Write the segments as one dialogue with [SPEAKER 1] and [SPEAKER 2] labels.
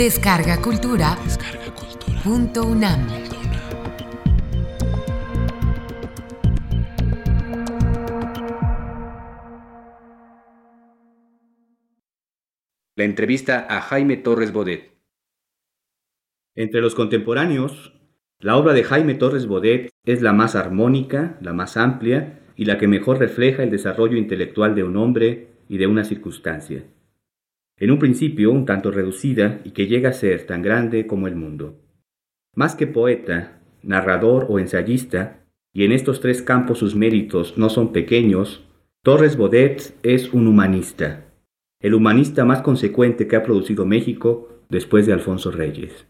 [SPEAKER 1] Descarga Cultura. Punto UNAM.
[SPEAKER 2] La entrevista a Jaime Torres Bodet. Entre los contemporáneos, la obra de Jaime Torres Bodet es la más armónica, la más amplia y la que mejor refleja el desarrollo intelectual de un hombre y de una circunstancia. En un principio un tanto reducida y que llega a ser tan grande como el mundo. Más que poeta, narrador o ensayista, y en estos tres campos sus méritos no son pequeños, Torres Bodet es un humanista, el humanista más consecuente que ha producido México después de Alfonso Reyes.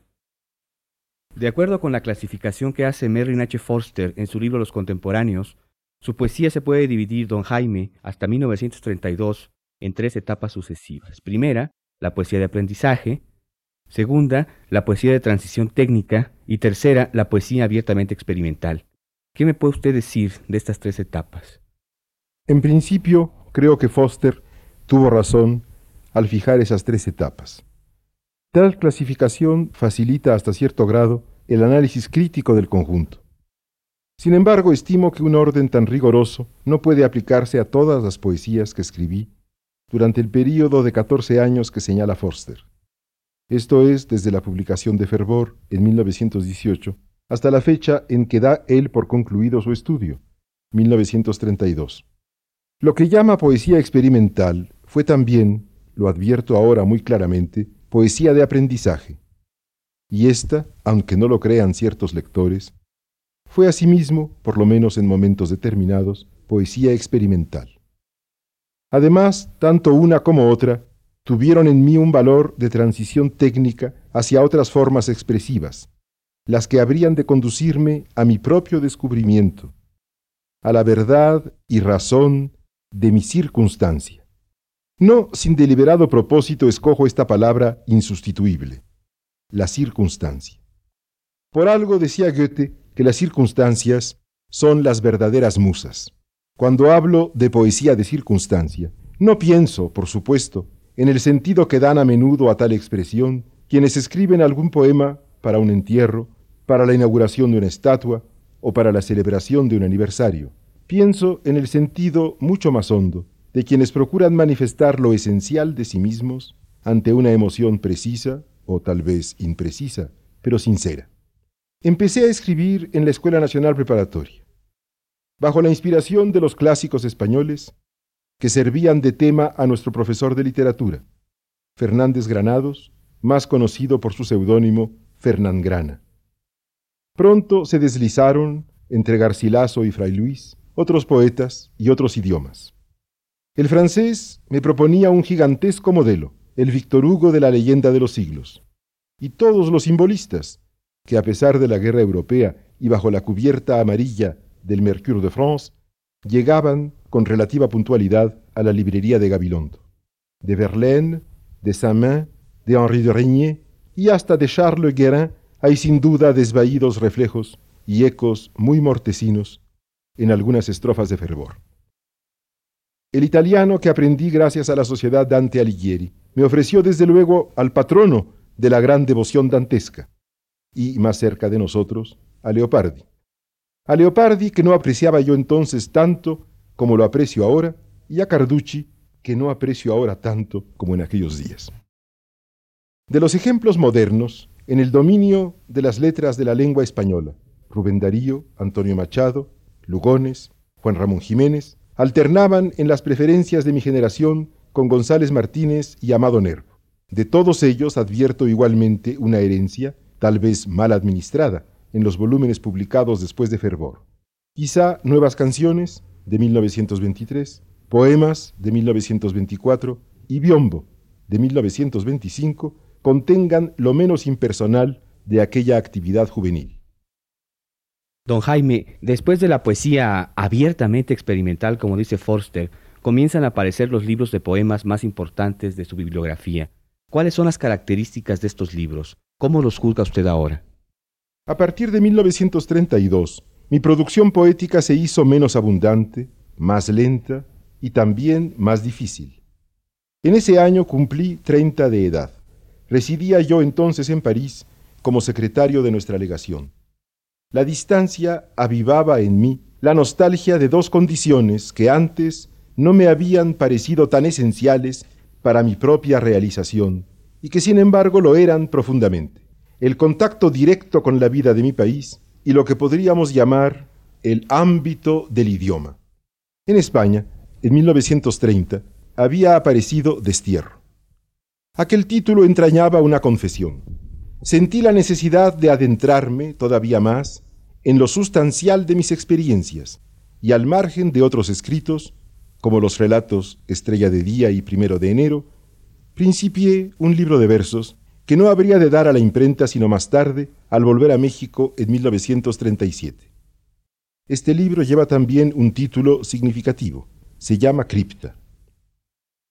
[SPEAKER 2] De acuerdo con la clasificación que hace Merlin H. Forster en su libro Los Contemporáneos, su poesía se puede dividir, don Jaime, hasta 1932, en tres etapas sucesivas. Primera, la poesía de aprendizaje. Segunda, la poesía de transición técnica. Y tercera, la poesía abiertamente experimental. ¿Qué me puede usted decir de estas tres etapas?
[SPEAKER 3] En principio, creo que Foster tuvo razón al fijar esas tres etapas. Tal clasificación facilita hasta cierto grado el análisis crítico del conjunto. Sin embargo, estimo que un orden tan rigoroso no puede aplicarse a todas las poesías que escribí durante el período de 14 años que señala Forster. Esto es desde la publicación de Fervor en 1918 hasta la fecha en que da él por concluido su estudio, 1932. Lo que llama poesía experimental fue también, lo advierto ahora muy claramente, poesía de aprendizaje. Y esta, aunque no lo crean ciertos lectores, fue asimismo, por lo menos en momentos determinados, poesía experimental. Además, tanto una como otra tuvieron en mí un valor de transición técnica hacia otras formas expresivas, las que habrían de conducirme a mi propio descubrimiento, a la verdad y razón de mi circunstancia. No sin deliberado propósito escojo esta palabra insustituible, la circunstancia. Por algo decía Goethe que las circunstancias son las verdaderas musas. Cuando hablo de poesía de circunstancia, no pienso, por supuesto, en el sentido que dan a menudo a tal expresión quienes escriben algún poema para un entierro, para la inauguración de una estatua o para la celebración de un aniversario. Pienso en el sentido mucho más hondo de quienes procuran manifestar lo esencial de sí mismos ante una emoción precisa o tal vez imprecisa, pero sincera. Empecé a escribir en la Escuela Nacional Preparatoria bajo la inspiración de los clásicos españoles que servían de tema a nuestro profesor de literatura, Fernández Granados, más conocido por su seudónimo Fernán Grana. Pronto se deslizaron, entre Garcilaso y Fray Luis, otros poetas y otros idiomas. El francés me proponía un gigantesco modelo, el Victor Hugo de la leyenda de los siglos, y todos los simbolistas, que a pesar de la guerra europea y bajo la cubierta amarilla del Mercure de France llegaban con relativa puntualidad a la librería de Gabilondo. De Verlaine, de Saint-Main, de Henri de Regnier y hasta de Charles Guérin hay sin duda desvaídos reflejos y ecos muy mortecinos en algunas estrofas de fervor. El italiano que aprendí gracias a la sociedad Dante Alighieri me ofreció desde luego al patrono de la gran devoción dantesca, y más cerca de nosotros, a Leopardi. A Leopardi, que no apreciaba yo entonces tanto como lo aprecio ahora, y a Carducci, que no aprecio ahora tanto como en aquellos días. De los ejemplos modernos, en el dominio de las letras de la lengua española, Rubén Darío, Antonio Machado, Lugones, Juan Ramón Jiménez, alternaban en las preferencias de mi generación con González Martínez y Amado Nervo. De todos ellos advierto igualmente una herencia, tal vez mal administrada, en los volúmenes publicados después de Fervor. Quizá Nuevas Canciones, de 1923, Poemas, de 1924, y Biombo, de 1925, contengan lo menos impersonal de aquella actividad juvenil.
[SPEAKER 2] Don Jaime, después de la poesía abiertamente experimental, como dice Forster, comienzan a aparecer los libros de poemas más importantes de su bibliografía. ¿Cuáles son las características de estos libros? ¿Cómo los juzga usted ahora?
[SPEAKER 3] A partir de 1932, mi producción poética se hizo menos abundante, más lenta y también más difícil. En ese año cumplí 30 de edad. Residía yo entonces en París como secretario de nuestra legación. La distancia avivaba en mí la nostalgia de dos condiciones que antes no me habían parecido tan esenciales para mi propia realización y que sin embargo lo eran profundamente. El contacto directo con la vida de mi país y lo que podríamos llamar el ámbito del idioma. En España, en 1930, había aparecido Destierro. Aquel título entrañaba una confesión. Sentí la necesidad de adentrarme todavía más en lo sustancial de mis experiencias y al margen de otros escritos, como los relatos Estrella de Día y Primero de Enero, principié un libro de versos que no habría de dar a la imprenta sino más tarde, al volver a México en 1937. Este libro lleva también un título significativo. Se llama Cripta.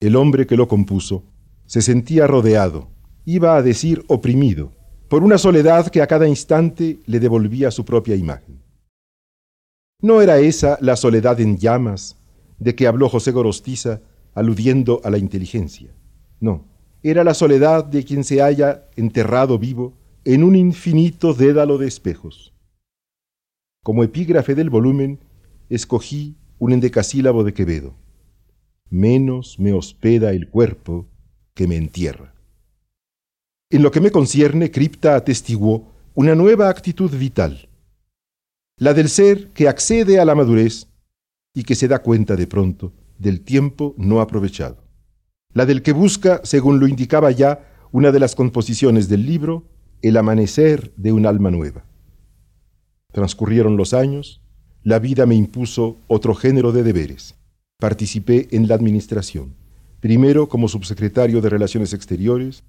[SPEAKER 3] El hombre que lo compuso se sentía rodeado, iba a decir oprimido, por una soledad que a cada instante le devolvía su propia imagen. No era esa la soledad en llamas de que habló José Gorostiza aludiendo a la inteligencia. No, era la soledad de quien se halla enterrado vivo en un infinito dédalo de espejos. Como epígrafe del volumen, escogí un endecasílabo de Quevedo. Menos me hospeda el cuerpo que me entierra. En lo que me concierne, Cripta atestiguó una nueva actitud vital, la del ser que accede a la madurez y que se da cuenta de pronto del tiempo no aprovechado, la del que busca, según lo indicaba ya una de las composiciones del libro, el amanecer de un alma nueva. Transcurrieron los años, la vida me impuso otro género de deberes. Participé en la administración, primero como subsecretario de Relaciones Exteriores,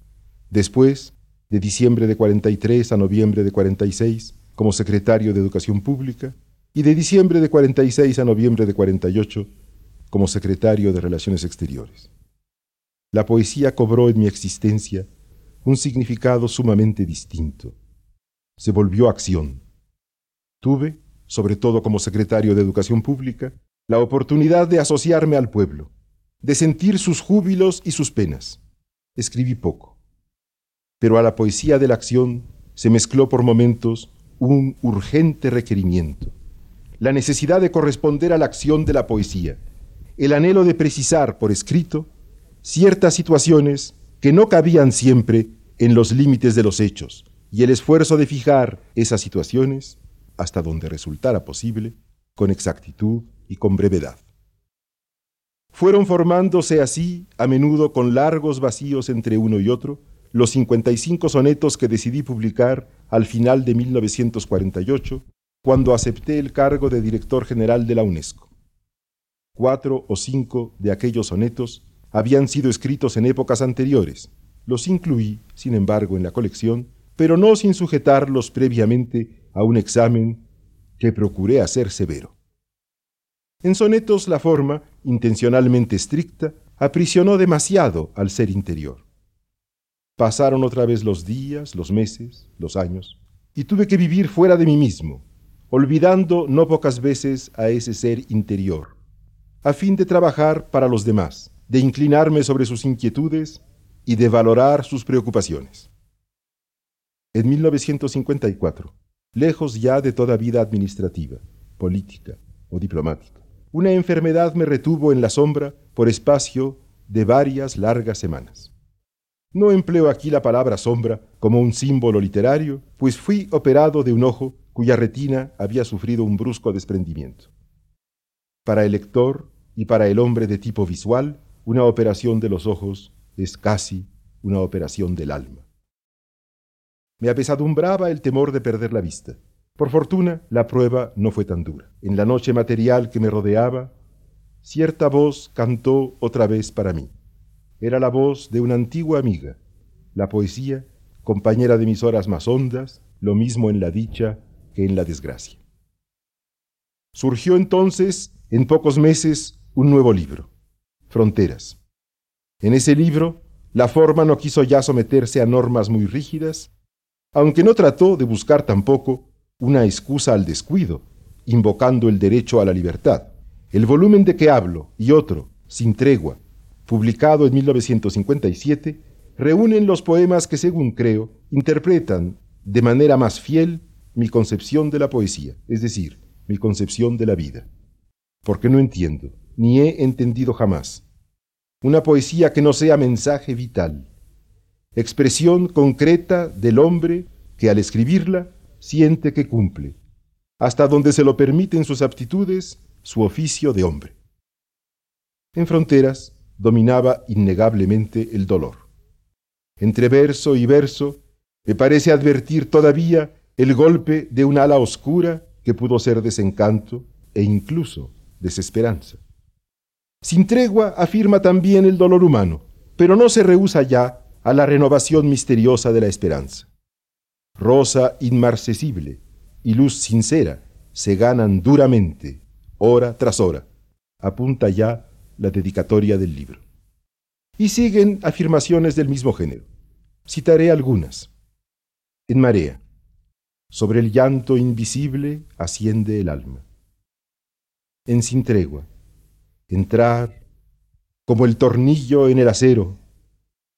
[SPEAKER 3] después, de diciembre de 43 a noviembre de 46, como secretario de Educación Pública, y de diciembre de 46 a noviembre de 48, como secretario de Relaciones Exteriores. La poesía cobró en mi existencia un significado sumamente distinto. Se volvió acción Tuve, sobre todo como secretario de Educación Pública, la oportunidad de asociarme al pueblo, de sentir sus júbilos y sus penas. Escribí poco. Pero a la poesía de la acción se mezcló por momentos un urgente requerimiento, la necesidad de corresponder a la acción de la poesía, el anhelo de precisar por escrito ciertas situaciones que no cabían siempre en los límites de los hechos, y el esfuerzo de fijar esas situaciones hasta donde resultara posible, con exactitud y con brevedad. Fueron formándose así, a menudo con largos vacíos entre uno y otro, los 55 sonetos que decidí publicar al final de 1948, cuando acepté el cargo de director general de la UNESCO. Cuatro o cinco de aquellos sonetos habían sido escritos en épocas anteriores. Los incluí, sin embargo, en la colección, pero no sin sujetarlos previamente a un examen que procuré hacer severo. En sonetos la forma, intencionalmente estricta, aprisionó demasiado al ser interior. Pasaron otra vez los días, los meses, los años, y tuve que vivir fuera de mí mismo, olvidando no pocas veces a ese ser interior, a fin de trabajar para los demás, de inclinarme sobre sus inquietudes y de valorar sus preocupaciones. En 1954, lejos ya de toda vida administrativa, política o diplomática. Una enfermedad me retuvo en la sombra por espacio de varias largas semanas. No empleo aquí la palabra sombra como un símbolo literario, pues fui operado de un ojo cuya retina había sufrido un brusco desprendimiento. Para el lector y para el hombre de tipo visual, una operación de los ojos es casi una operación del alma. Me apesadumbraba el temor de perder la vista. Por fortuna, la prueba no fue tan dura. En la noche material que me rodeaba, cierta voz cantó otra vez para mí. Era la voz de una antigua amiga. La poesía, compañera de mis horas más hondas, lo mismo en la dicha que en la desgracia. Surgió entonces, en pocos meses, un nuevo libro, Fronteras. En ese libro, la forma no quiso ya someterse a normas muy rígidas, aunque no trató de buscar tampoco una excusa al descuido, invocando el derecho a la libertad. El volumen de que hablo y otro, Sin tregua, publicado en 1957, reúnen los poemas que, según creo, interpretan de manera más fiel mi concepción de la poesía, es decir, mi concepción de la vida. Porque no entiendo, ni he entendido jamás, una poesía que no sea mensaje vital, expresión concreta del hombre que al escribirla siente que cumple, hasta donde se lo permiten sus aptitudes, su oficio de hombre. En fronteras dominaba innegablemente el dolor. Entre verso y verso me parece advertir todavía el golpe de un ala oscura que pudo ser desencanto e incluso desesperanza. Sin tregua afirma también el dolor humano, pero no se rehúsa ya a la renovación misteriosa de la esperanza. Rosa inmarcesible y luz sincera se ganan duramente, hora tras hora, apunta ya la dedicatoria del libro. Y siguen afirmaciones del mismo género. Citaré algunas. En marea, sobre el llanto invisible asciende el alma. En sin tregua, entrar como el tornillo en el acero,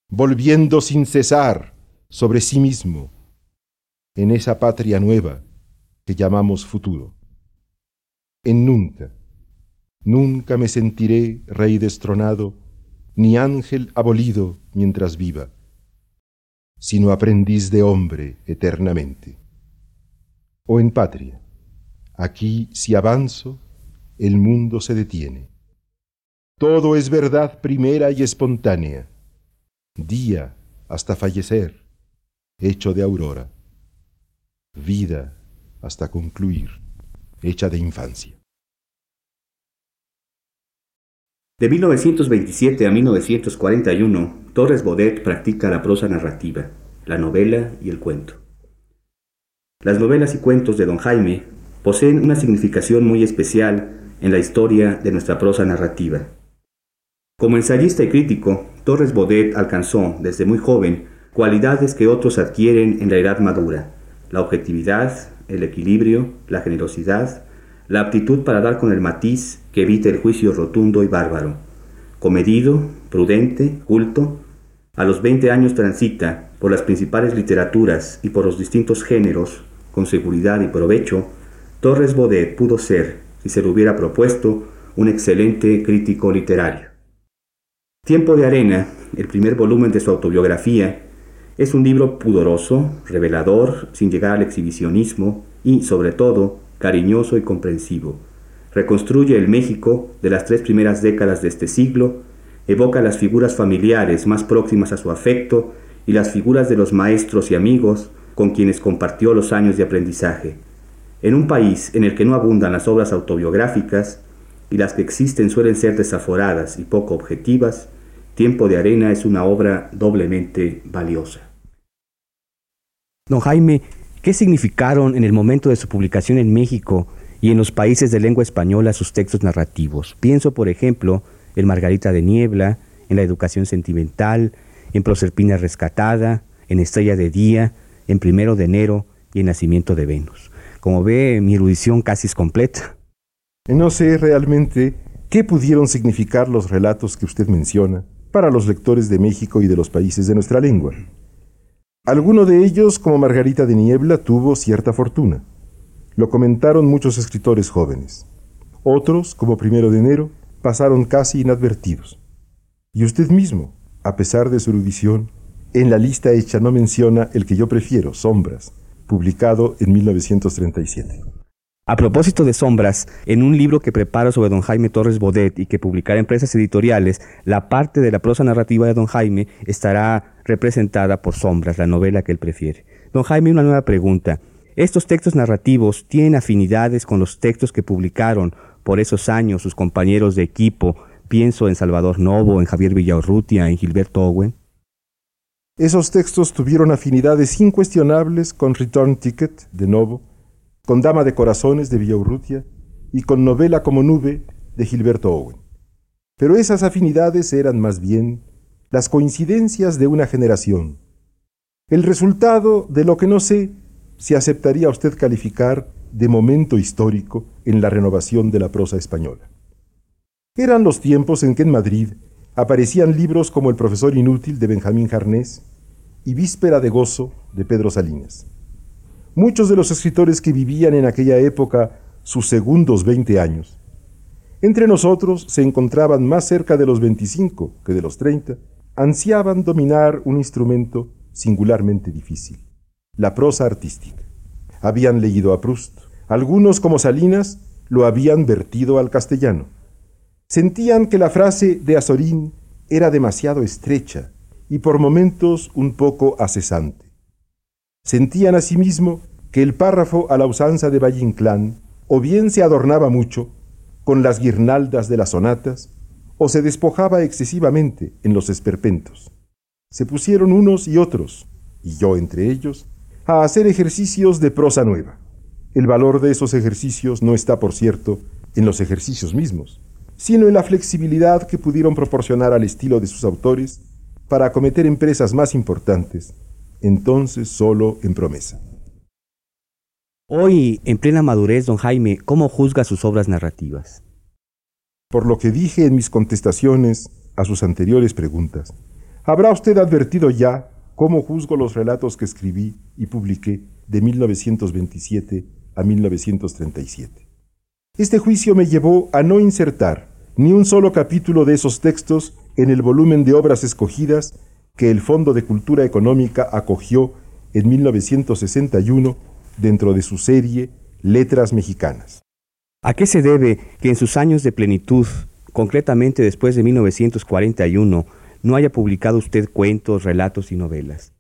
[SPEAKER 3] volviendo sin cesar sobre sí mismo, en esa patria nueva que llamamos futuro. En nunca, nunca me sentiré rey destronado, ni ángel abolido mientras viva, sino aprendiz de hombre eternamente. O en patria, aquí si avanzo, el mundo se detiene todo es verdad primera y espontánea, día hasta fallecer, hecho de aurora, vida hasta concluir, hecha de infancia.
[SPEAKER 4] De 1927 a 1941, Torres Bodet practica la prosa narrativa, la novela y el cuento. Las novelas y cuentos de don Jaime poseen una significación muy especial en la historia de nuestra prosa narrativa. Como ensayista y crítico, Torres Bodet alcanzó, desde muy joven, cualidades que otros adquieren en la edad madura, la objetividad, el equilibrio, la generosidad, la aptitud para dar con el matiz que evite el juicio rotundo y bárbaro. Comedido, prudente, culto, a los 20 años transita por las principales literaturas y por los distintos géneros, con seguridad y provecho, Torres Bodet pudo ser, si se lo hubiera propuesto, un excelente crítico literario. Tiempo de Arena, el primer volumen de su autobiografía, es un libro pudoroso, revelador, sin llegar al exhibicionismo y, sobre todo, cariñoso y comprensivo. Reconstruye el México de las tres primeras décadas de este siglo, evoca las figuras familiares más próximas a su afecto y las figuras de los maestros y amigos con quienes compartió los años de aprendizaje. En un país en el que no abundan las obras autobiográficas, y las que existen suelen ser desaforadas y poco objetivas, Tiempo de Arena es una obra doblemente valiosa.
[SPEAKER 2] Don Jaime, ¿qué significaron en el momento de su publicación en México y en los países de lengua española sus textos narrativos? Pienso, por ejemplo, en Margarita de Niebla, en La Educación Sentimental, en Proserpina Rescatada, en Estrella de Día, en Primero de Enero y en Nacimiento de Venus. Como ve, mi erudición casi es completa.
[SPEAKER 3] No sé realmente qué pudieron significar los relatos que usted menciona para los lectores de México y de los países de nuestra lengua. Alguno de ellos, como Margarita de Niebla, tuvo cierta fortuna. Lo comentaron muchos escritores jóvenes. Otros, como Primero de Enero, pasaron casi inadvertidos. Y usted mismo, a pesar de su erudición, en la lista hecha no menciona el que yo prefiero, Sombras, publicado en 1937.
[SPEAKER 2] A propósito de sombras, en un libro que preparo sobre don Jaime Torres Bodet y que publicará en empresas editoriales, la parte de la prosa narrativa de don Jaime estará representada por sombras, la novela que él prefiere. Don Jaime, una nueva pregunta. ¿Estos textos narrativos tienen afinidades con los textos que publicaron por esos años sus compañeros de equipo? Pienso en Salvador Novo, en Javier Villaurrutia, en Gilberto Owen.
[SPEAKER 3] Esos textos tuvieron afinidades incuestionables con Return Ticket, de Novo, con Dama de Corazones de Villaurrutia y con Novela como Nube de Gilberto Owen. Pero esas afinidades eran más bien las coincidencias de una generación, el resultado de lo que no sé si aceptaría usted calificar de momento histórico en la renovación de la prosa española. Eran los tiempos en que en Madrid aparecían libros como El profesor inútil de Benjamín Jarnés y Víspera de gozo de Pedro Salinas. Muchos de los escritores que vivían en aquella época sus segundos 20 años, entre nosotros se encontraban más cerca de los 25 que de los 30, ansiaban dominar un instrumento singularmente difícil, la prosa artística. Habían leído a Proust, algunos como Salinas lo habían vertido al castellano. Sentían que la frase de Azorín era demasiado estrecha y por momentos un poco acesante. Sentían asimismo que el párrafo a la usanza de Valle Inclán o bien se adornaba mucho con las guirnaldas de las sonatas, o se despojaba excesivamente en los esperpentos. Se pusieron unos y otros, y yo entre ellos, a hacer ejercicios de prosa nueva. El valor de esos ejercicios no está, por cierto, en los ejercicios mismos, sino en la flexibilidad que pudieron proporcionar al estilo de sus autores para acometer empresas más importantes, entonces solo en promesa.
[SPEAKER 2] Hoy, en plena madurez, don Jaime, ¿cómo juzga sus obras narrativas?
[SPEAKER 3] Por lo que dije en mis contestaciones a sus anteriores preguntas, habrá usted advertido ya cómo juzgo los relatos que escribí y publiqué de 1927 a 1937. Este juicio me llevó a no insertar ni un solo capítulo de esos textos en el volumen de obras escogidas que el Fondo de Cultura Económica acogió en 1961 dentro de su serie Letras Mexicanas.
[SPEAKER 2] ¿A qué se debe que en sus años de plenitud, concretamente después de 1941, no haya publicado usted cuentos, relatos y novelas?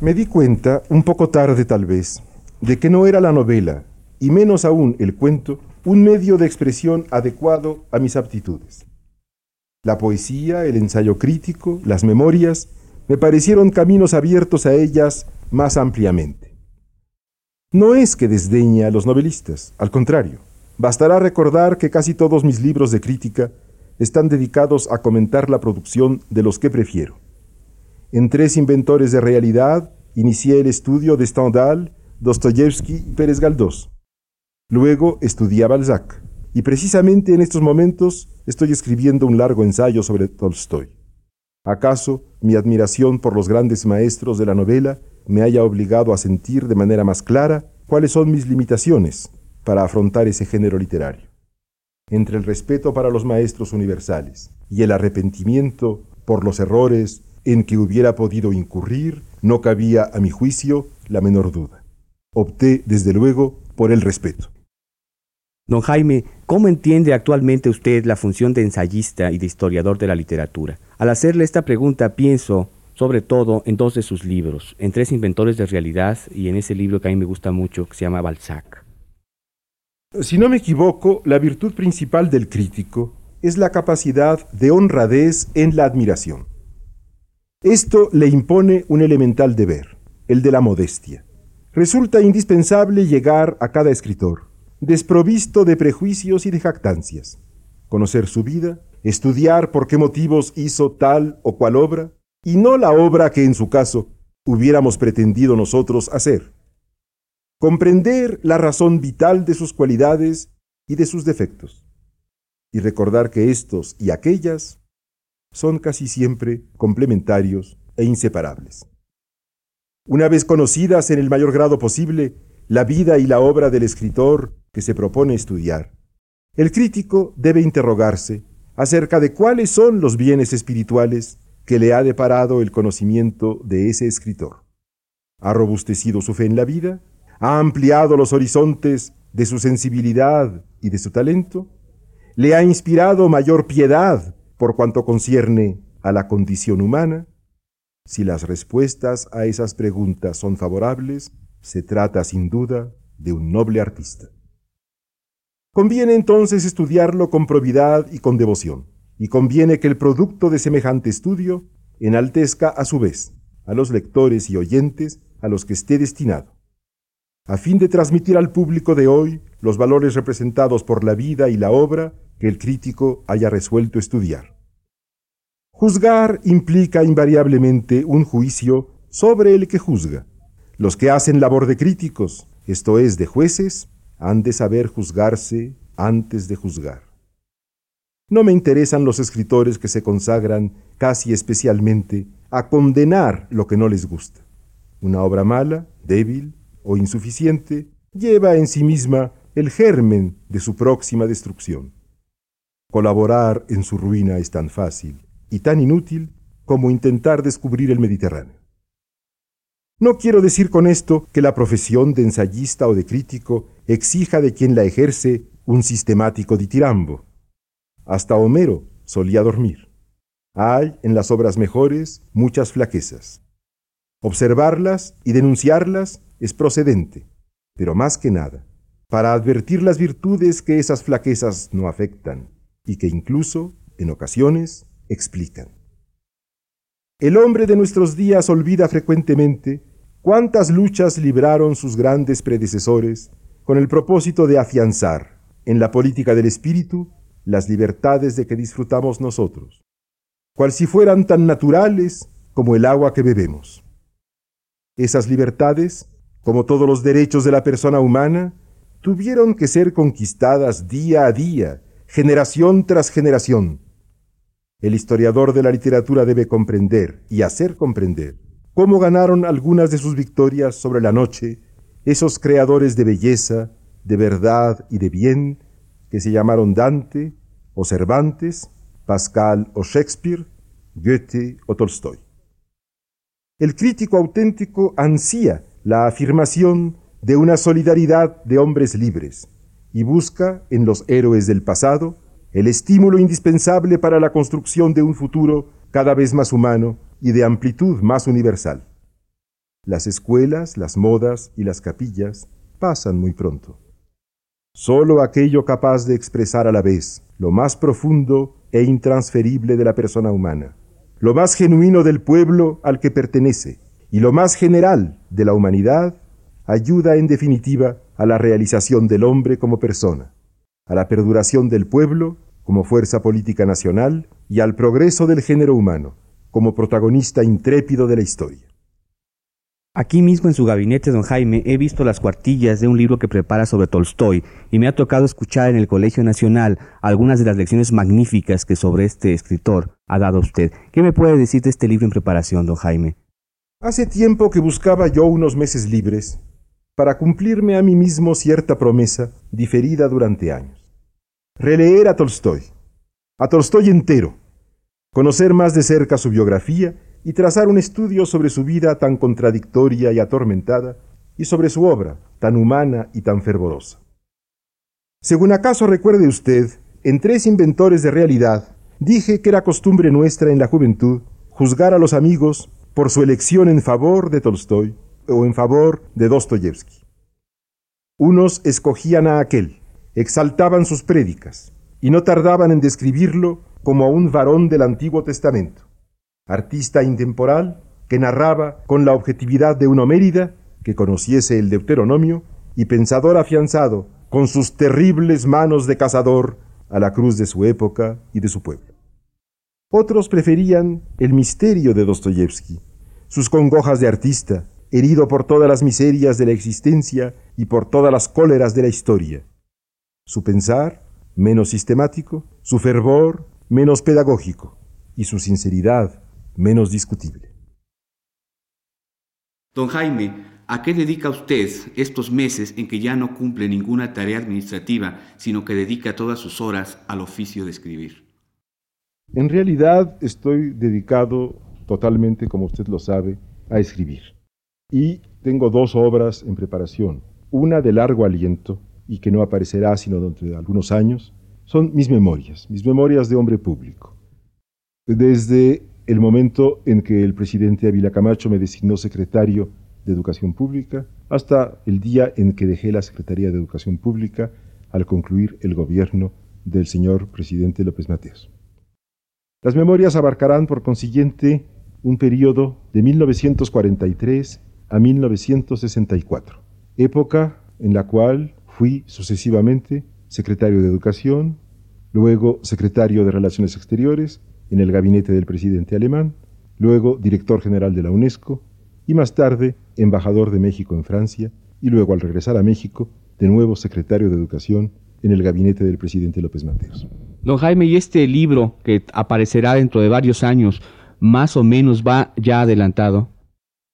[SPEAKER 3] Me di cuenta, un poco tarde tal vez, de que no era la novela, y menos aún el cuento, un medio de expresión adecuado a mis aptitudes. La poesía, el ensayo crítico, las memorias, me parecieron caminos abiertos a ellas más ampliamente. No es que desdeñe a los novelistas, al contrario. Bastará recordar que casi todos mis libros de crítica están dedicados a comentar la producción de los que prefiero. En Tres Inventores de Realidad inicié el estudio de Stendhal, Dostoyevsky y Pérez Galdós. Luego estudié a Balzac, y precisamente en estos momentos estoy escribiendo un largo ensayo sobre Tolstoy. ¿Acaso mi admiración por los grandes maestros de la novela me haya obligado a sentir de manera más clara cuáles son mis limitaciones para afrontar ese género literario? Entre el respeto para los maestros universales y el arrepentimiento por los errores en que hubiera podido incurrir, no cabía, a mi juicio, la menor duda. Opté, desde luego, por el respeto.
[SPEAKER 2] Don Jaime, ¿cómo entiende actualmente usted la función de ensayista y de historiador de la literatura? Al hacerle esta pregunta pienso sobre todo en dos de sus libros, en Tres Inventores de Realidad y en ese libro que a mí me gusta mucho que se llama Balzac.
[SPEAKER 3] Si no me equivoco, la virtud principal del crítico es la capacidad de honradez en la admiración. Esto le impone un elemental deber, el de la modestia. Resulta indispensable llegar a cada escritor desprovisto de prejuicios y de jactancias, conocer su vida, estudiar por qué motivos hizo tal o cual obra, y no la obra que en su caso hubiéramos pretendido nosotros hacer. Comprender la razón vital de sus cualidades y de sus defectos, y recordar que estos y aquellas son casi siempre complementarios e inseparables. Una vez conocidas en el mayor grado posible la vida y la obra del escritor que se propone estudiar, el crítico debe interrogarse acerca de cuáles son los bienes espirituales que le ha deparado el conocimiento de ese escritor. ¿Ha robustecido su fe en la vida? ¿Ha ampliado los horizontes de su sensibilidad y de su talento? ¿Le ha inspirado mayor piedad por cuanto concierne a la condición humana? Si las respuestas a esas preguntas son favorables, se trata sin duda de un noble artista. Conviene entonces estudiarlo con probidad y con devoción, y conviene que el producto de semejante estudio enaltezca a su vez a los lectores y oyentes a los que esté destinado, a fin de transmitir al público de hoy los valores representados por la vida y la obra que el crítico haya resuelto estudiar. Juzgar implica invariablemente un juicio sobre el que juzga, los que hacen labor de críticos, esto es, de jueces, han de saber juzgarse antes de juzgar. No me interesan los escritores que se consagran casi especialmente a condenar lo que no les gusta. Una obra mala, débil o insuficiente lleva en sí misma el germen de su próxima destrucción. Colaborar en su ruina es tan fácil y tan inútil como intentar descubrir el Mediterráneo. No quiero decir con esto que la profesión de ensayista o de crítico exija de quien la ejerce un sistemático ditirambo. Hasta Homero solía dormir. Hay en las obras mejores muchas flaquezas. Observarlas y denunciarlas es procedente, pero más que nada, para advertir las virtudes que esas flaquezas no afectan y que incluso, en ocasiones, explican. El hombre de nuestros días olvida frecuentemente cuántas luchas libraron sus grandes predecesores con el propósito de afianzar en la política del espíritu las libertades de que disfrutamos nosotros, cual si fueran tan naturales como el agua que bebemos. Esas libertades, como todos los derechos de la persona humana, tuvieron que ser conquistadas día a día, generación tras generación, el historiador de la literatura debe comprender y hacer comprender cómo ganaron algunas de sus victorias sobre la noche esos creadores de belleza, de verdad y de bien que se llamaron Dante o Cervantes, Pascal o Shakespeare, Goethe o Tolstoy. El crítico auténtico ansía la afirmación de una solidaridad de hombres libres y busca en los héroes del pasado el estímulo indispensable para la construcción de un futuro cada vez más humano y de amplitud más universal. Las escuelas, las modas y las capillas pasan muy pronto. Solo aquello capaz de expresar a la vez lo más profundo e intransferible de la persona humana, lo más genuino del pueblo al que pertenece y lo más general de la humanidad, ayuda en definitiva a la realización del hombre como persona a la perduración del pueblo como fuerza política nacional y al progreso del género humano como protagonista intrépido de la historia.
[SPEAKER 2] Aquí mismo en su gabinete, don Jaime, he visto las cuartillas de un libro que prepara sobre Tolstoy y me ha tocado escuchar en el Colegio Nacional algunas de las lecciones magníficas que sobre este escritor ha dado usted. ¿Qué me puede decir de este libro en preparación, don Jaime?
[SPEAKER 3] Hace tiempo que buscaba yo unos meses libres para cumplirme a mí mismo cierta promesa diferida durante años. Releer a Tolstoy, a Tolstoy entero, conocer más de cerca su biografía y trazar un estudio sobre su vida tan contradictoria y atormentada y sobre su obra tan humana y tan fervorosa. Según acaso recuerde usted, en Tres Inventores de Realidad dije que era costumbre nuestra en la juventud juzgar a los amigos por su elección en favor de Tolstoy o en favor de Dostoyevsky. Unos escogían a aquel, exaltaban sus prédicas, y no tardaban en describirlo como a un varón del Antiguo Testamento, artista intemporal que narraba con la objetividad de un Homérida que conociese el Deuteronomio y pensador afianzado con sus terribles manos de cazador a la cruz de su época y de su pueblo. Otros preferían el misterio de Dostoyevsky, sus congojas de artista, herido por todas las miserias de la existencia y por todas las cóleras de la historia. Su pensar, menos sistemático, su fervor, menos pedagógico, y su sinceridad, menos discutible.
[SPEAKER 4] Don Jaime, ¿a qué dedica usted estos meses en que ya no cumple ninguna tarea administrativa, sino que dedica todas sus horas al oficio de escribir?
[SPEAKER 3] En realidad estoy dedicado totalmente, como usted lo sabe, a escribir. Y tengo dos obras en preparación. Una de largo aliento y que no aparecerá sino dentro de algunos años. Son mis memorias, mis memorias de hombre público. Desde el momento en que el presidente Ávila Camacho me designó secretario de Educación Pública hasta el día en que dejé la Secretaría de Educación Pública al concluir el gobierno del señor presidente López Mateos. Las memorias abarcarán, por consiguiente, un periodo de 1943 a 1964, época en la cual fui sucesivamente secretario de Educación, luego secretario de Relaciones Exteriores en el gabinete del presidente alemán, luego director general de la UNESCO y más tarde embajador de México en Francia y luego al regresar a México de nuevo secretario de Educación en el gabinete del presidente López Mateos.
[SPEAKER 2] Don Jaime, ¿y este libro que aparecerá dentro de varios años, más o menos va ya adelantado?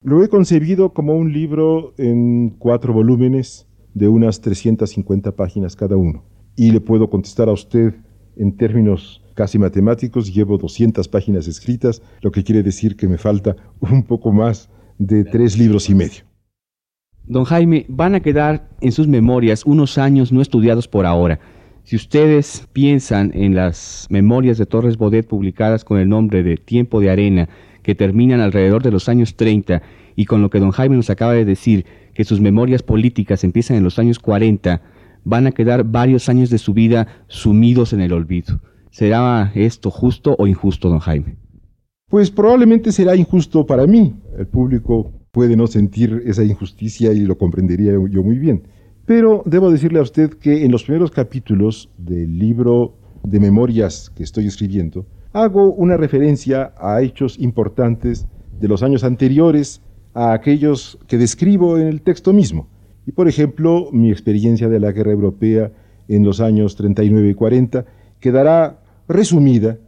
[SPEAKER 3] Lo he concebido como un libro en cuatro volúmenes de unas 350 páginas cada uno. Y le puedo contestar a usted en términos casi matemáticos, llevo 200 páginas escritas, lo que quiere decir que me falta un poco más de tres libros y medio.
[SPEAKER 2] Don Jaime, van a quedar en sus memorias unos años no estudiados por ahora. Si ustedes piensan en las memorias de Torres Bodet publicadas con el nombre de Tiempo de Arena, que terminan alrededor de los años 30, y con lo que don Jaime nos acaba de decir, que sus memorias políticas empiezan en los años 40, van a quedar varios años de su vida sumidos en el olvido. ¿Será esto justo o injusto, don Jaime?
[SPEAKER 3] Pues probablemente será injusto para mí. El público puede no sentir esa injusticia y lo comprendería yo muy bien. Pero debo decirle a usted que en los primeros capítulos del libro de memorias que estoy escribiendo, hago una referencia a hechos importantes de los años anteriores a aquellos que describo en el texto mismo. Y por ejemplo, mi experiencia de la guerra europea en los años 39 y 40 quedará resumida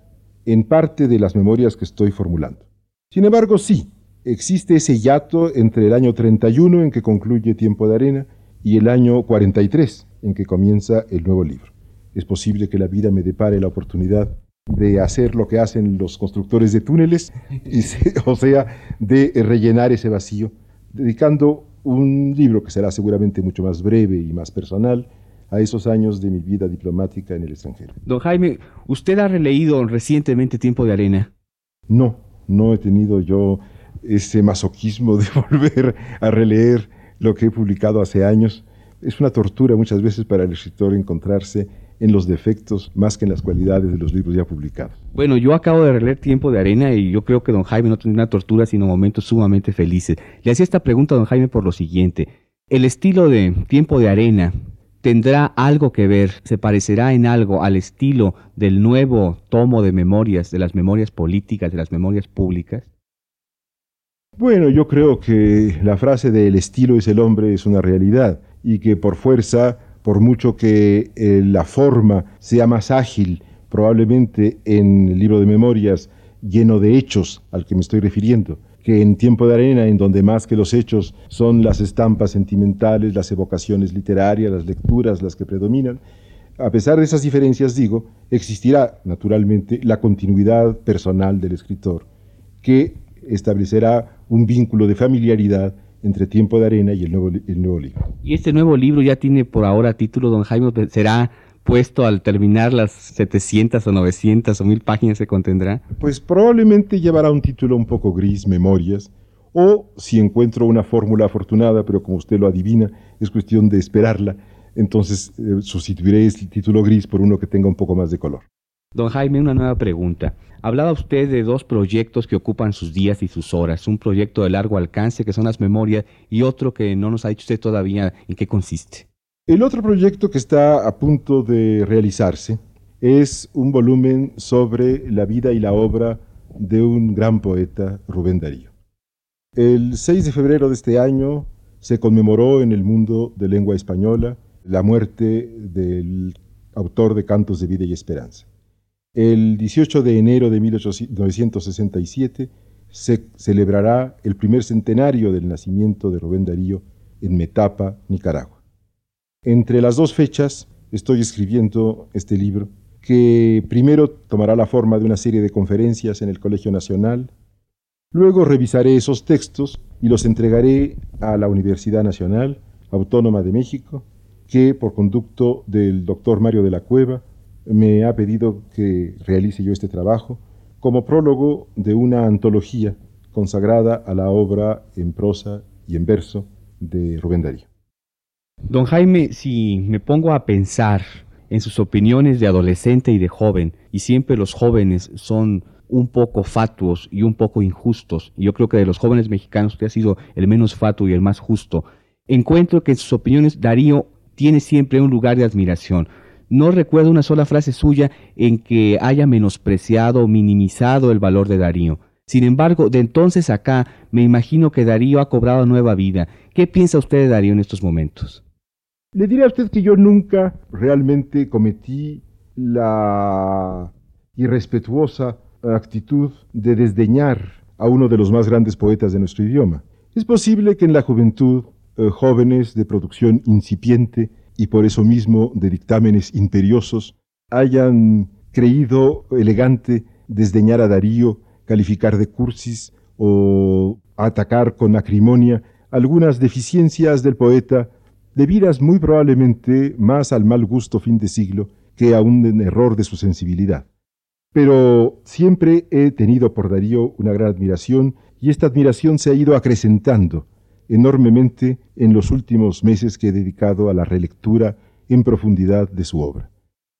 [SPEAKER 3] en parte de las memorias que estoy formulando. Sin embargo, sí, existe ese hiato entre el año 31 en que concluye Tiempo de Arena y el año 43 en que comienza el nuevo libro. Es posible que la vida me depare la oportunidad de hacer lo que hacen los constructores de túneles, o sea, de rellenar ese vacío, dedicando un libro que será seguramente mucho más breve y más personal a esos años de mi vida diplomática en el extranjero.
[SPEAKER 2] Don Jaime, ¿usted ha releído recientemente Tiempo de Arena?
[SPEAKER 3] No, no he tenido yo ese masoquismo de volver a releer lo que he publicado hace años. Es una tortura muchas veces para el escritor encontrarse en los defectos más que en las cualidades de los libros ya publicados.
[SPEAKER 2] Bueno, yo acabo de releer Tiempo de Arena y yo creo que don Jaime no tiene una tortura, sino momentos sumamente felices. Le hacía esta pregunta a don Jaime por lo siguiente. ¿El estilo de Tiempo de Arena tendrá algo que ver, se parecerá en algo al estilo del nuevo tomo de memorias, de las memorias políticas, de las memorias públicas?
[SPEAKER 3] Bueno, yo creo que la frase de el estilo es el hombre es una realidad y que por fuerza por mucho que eh, la forma sea más ágil, probablemente en el libro de memorias lleno de hechos al que me estoy refiriendo, que en Tiempo de Arena, en donde más que los hechos son las estampas sentimentales, las evocaciones literarias, las lecturas las que predominan, a pesar de esas diferencias, digo, existirá naturalmente la continuidad personal del escritor, que establecerá un vínculo de familiaridad entre Tiempo de Arena y el nuevo, el nuevo libro.
[SPEAKER 2] Y este nuevo libro ya tiene por ahora título, don Jaime, será puesto al terminar las 700 o 900 o 1000 páginas que contendrá?
[SPEAKER 3] Pues probablemente llevará un título un poco gris, Memorias, o si encuentro una fórmula afortunada, pero como usted lo adivina, es cuestión de esperarla, entonces eh, sustituiré el título gris por uno que tenga un poco más de color.
[SPEAKER 2] Don Jaime, una nueva pregunta. Hablaba usted de dos proyectos que ocupan sus días y sus horas. Un proyecto de largo alcance, que son las memorias, y otro que no nos ha dicho usted todavía en qué consiste.
[SPEAKER 3] El otro proyecto que está a punto de realizarse es un volumen sobre la vida y la obra de un gran poeta, Rubén Darío. El 6 de febrero de este año se conmemoró en el mundo de lengua española la muerte del autor de Cantos de Vida y Esperanza. El 18 de enero de 1967 se celebrará el primer centenario del nacimiento de Rubén Darío en Metapa, Nicaragua. Entre las dos fechas estoy escribiendo este libro que primero tomará la forma de una serie de conferencias en el Colegio Nacional, luego revisaré esos textos y los entregaré a la Universidad Nacional Autónoma de México, que por conducto del doctor Mario de la Cueva me ha pedido que realice yo este trabajo como prólogo de una antología consagrada a la obra en prosa y en verso de Rubén Darío.
[SPEAKER 2] Don Jaime, si me pongo a pensar en sus opiniones de adolescente y de joven, y siempre los jóvenes son un poco fatuos y un poco injustos, y yo creo que de los jóvenes mexicanos usted ha sido el menos fatuo y el más justo, encuentro que en sus opiniones Darío tiene siempre un lugar de admiración. No recuerdo una sola frase suya en que haya menospreciado o minimizado el valor de Darío. Sin embargo, de entonces acá, me imagino que Darío ha cobrado nueva vida. ¿Qué piensa usted de Darío en estos momentos?
[SPEAKER 3] Le diré a usted que yo nunca realmente cometí la irrespetuosa actitud de desdeñar a uno de los más grandes poetas de nuestro idioma. Es posible que en la juventud, eh, jóvenes de producción incipiente y por eso mismo de dictámenes imperiosos, hayan creído elegante desdeñar a Darío, calificar de cursis o atacar con acrimonia algunas deficiencias del poeta debidas muy probablemente más al mal gusto fin de siglo que a un error de su sensibilidad. Pero siempre he tenido por Darío una gran admiración y esta admiración se ha ido acrecentando enormemente en los últimos meses que he dedicado a la relectura en profundidad de su obra.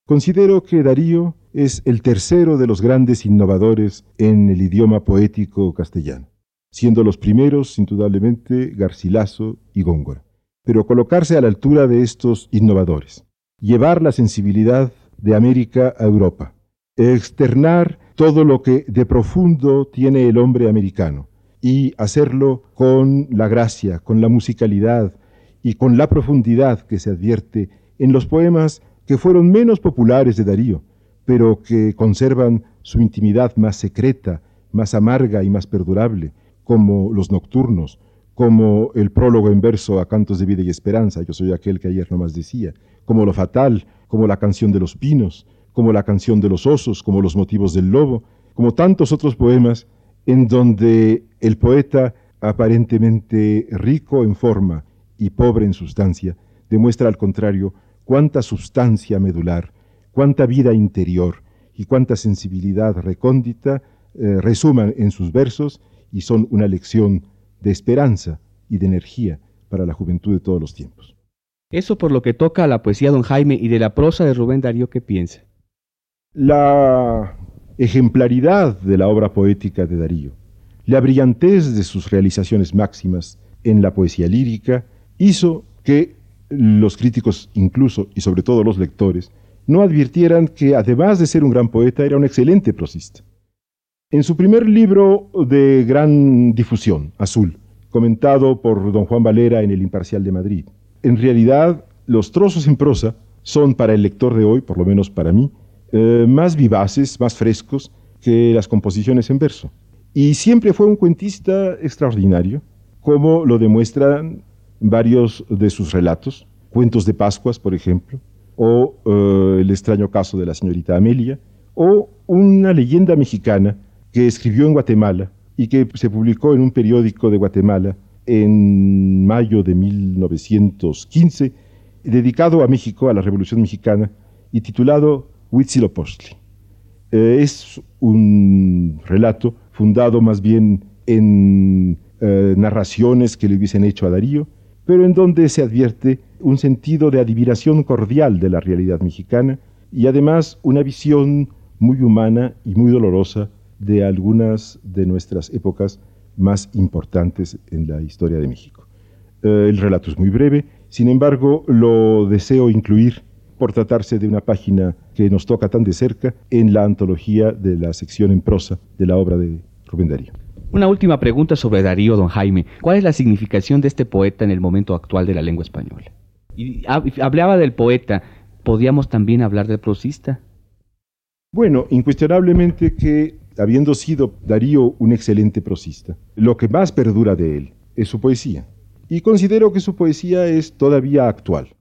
[SPEAKER 3] Considero que Darío es el tercero de los grandes innovadores en el idioma poético castellano, siendo los primeros, indudablemente, Garcilaso y Góngora. Pero colocarse a la altura de estos innovadores, llevar la sensibilidad de América a Europa, externar todo lo que de profundo tiene el hombre americano y hacerlo con la gracia, con la musicalidad y con la profundidad que se advierte en los poemas que fueron menos populares de Darío, pero que conservan su intimidad más secreta, más amarga y más perdurable, como los nocturnos, como el prólogo en verso a Cantos de Vida y Esperanza, yo soy aquel que ayer nomás decía, como lo fatal, como la canción de los pinos, como la canción de los osos, como los motivos del lobo, como tantos otros poemas en donde el poeta, aparentemente rico en forma y pobre en sustancia, demuestra al contrario cuánta sustancia medular, cuánta vida interior y cuánta sensibilidad recóndita eh, resuman en sus versos y son una lección de esperanza y de energía para la juventud de todos los tiempos.
[SPEAKER 2] Eso por lo que toca a la poesía don Jaime y de la prosa de Rubén Darío, ¿qué piensa?
[SPEAKER 3] La ejemplaridad de la obra poética de Darío, la brillantez de sus realizaciones máximas en la poesía lírica, hizo que los críticos incluso, y sobre todo los lectores, no advirtieran que además de ser un gran poeta, era un excelente prosista. En su primer libro de gran difusión, Azul, comentado por don Juan Valera en El Imparcial de Madrid, en realidad los trozos en prosa son para el lector de hoy, por lo menos para mí, eh, más vivaces, más frescos que las composiciones en verso. Y siempre fue un cuentista extraordinario, como lo demuestran varios de sus relatos, Cuentos de Pascuas, por ejemplo, o eh, El extraño caso de la señorita Amelia, o una leyenda mexicana que escribió en Guatemala y que se publicó en un periódico de Guatemala en mayo de 1915, dedicado a México, a la Revolución Mexicana, y titulado Huitzilopochtli. Eh, es un relato fundado más bien en eh, narraciones que le hubiesen hecho a Darío, pero en donde se advierte un sentido de admiración cordial de la realidad mexicana y además una visión muy humana y muy dolorosa de algunas de nuestras épocas más importantes en la historia de México. Eh, el relato es muy breve, sin embargo lo deseo incluir por tratarse de una página que nos toca tan de cerca en la antología de la sección en prosa de la obra de Rubén Darío.
[SPEAKER 2] Una última pregunta sobre Darío, don Jaime. ¿Cuál es la significación de este poeta en el momento actual de la lengua española? Y hablaba del poeta, ¿podríamos también hablar del prosista?
[SPEAKER 3] Bueno, incuestionablemente que, habiendo sido Darío un excelente prosista, lo que más perdura de él es su poesía. Y considero que su poesía es todavía actual.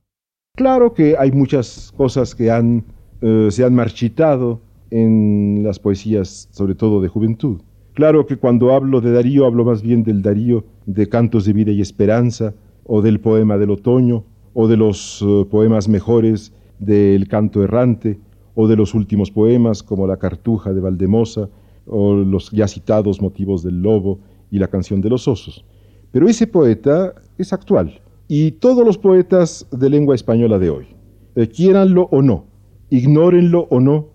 [SPEAKER 3] Claro que hay muchas cosas que eh, se han marchitado en las poesías, sobre todo de juventud. Claro que cuando hablo de Darío hablo más bien del Darío de Cantos de Vida y Esperanza, o del poema del otoño, o de los eh, poemas mejores del Canto Errante, o de los últimos poemas como La Cartuja de Valdemosa, o los ya citados Motivos del Lobo y La Canción de los Osos. Pero ese poeta es actual, y todos los poetas de lengua española de hoy, eh, quieranlo o no, ignórenlo o no,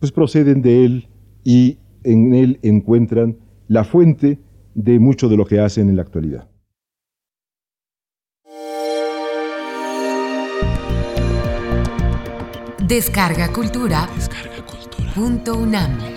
[SPEAKER 3] pues proceden de él y en él encuentran la fuente de mucho de lo que hacen en la actualidad.
[SPEAKER 1] Descarga Cultura. Descarga cultura. Punto UNAM.